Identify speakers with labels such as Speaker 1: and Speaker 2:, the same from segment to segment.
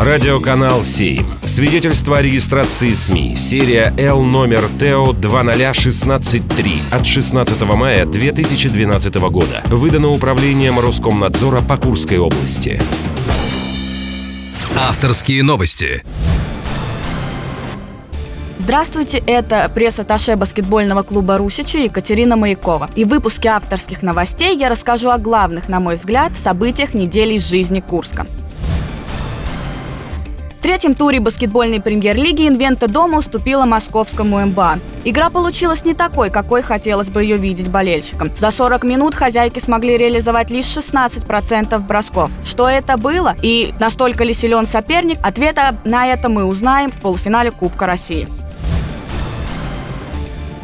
Speaker 1: Радиоканал 7. Свидетельство о регистрации СМИ. Серия Л номер ТО 20163 от 16 мая 2012 года. Выдано управлением Роскомнадзора по Курской области.
Speaker 2: Авторские новости.
Speaker 3: Здравствуйте, это пресс-атташе баскетбольного клуба «Русичи» Екатерина Маякова. И в выпуске авторских новостей я расскажу о главных, на мой взгляд, событиях недели из жизни Курска третьем туре баскетбольной премьер-лиги Инвента Дома уступила московскому МБА. Игра получилась не такой, какой хотелось бы ее видеть болельщикам. За 40 минут хозяйки смогли реализовать лишь 16% бросков. Что это было и настолько ли силен соперник, ответа на это мы узнаем в полуфинале Кубка России.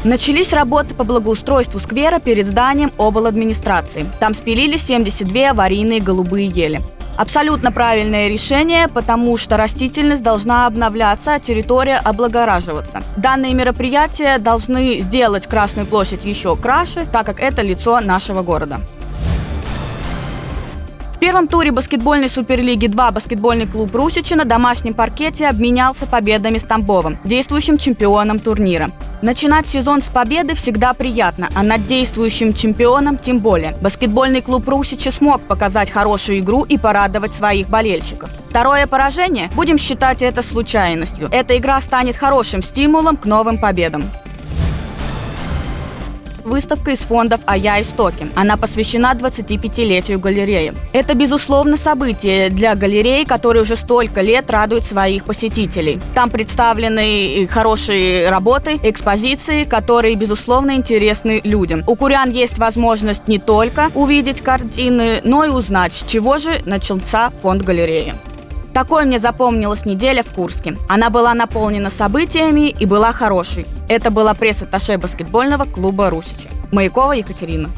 Speaker 3: Начались работы по благоустройству сквера перед зданием обл. администрации. Там спилили 72 аварийные голубые ели. Абсолютно правильное решение, потому что растительность должна обновляться, а территория облагораживаться. Данные мероприятия должны сделать Красную площадь еще краше, так как это лицо нашего города первом туре баскетбольной суперлиги 2 баскетбольный клуб Русичи на домашнем паркете обменялся победами с Тамбовым, действующим чемпионом турнира. Начинать сезон с победы всегда приятно, а над действующим чемпионом тем более. Баскетбольный клуб Русичи смог показать хорошую игру и порадовать своих болельщиков. Второе поражение, будем считать это случайностью. Эта игра станет хорошим стимулом к новым победам выставка из фондов «А я истоки». Она посвящена 25-летию галереи. Это, безусловно, событие для галереи, которые уже столько лет радуют своих посетителей. Там представлены хорошие работы, экспозиции, которые, безусловно, интересны людям. У курян есть возможность не только увидеть картины, но и узнать, с чего же начался фонд галереи. Такой мне запомнилась неделя в Курске. Она была наполнена событиями и была хорошей. Это была пресс-атташе баскетбольного клуба «Русичи». Маякова Екатерина.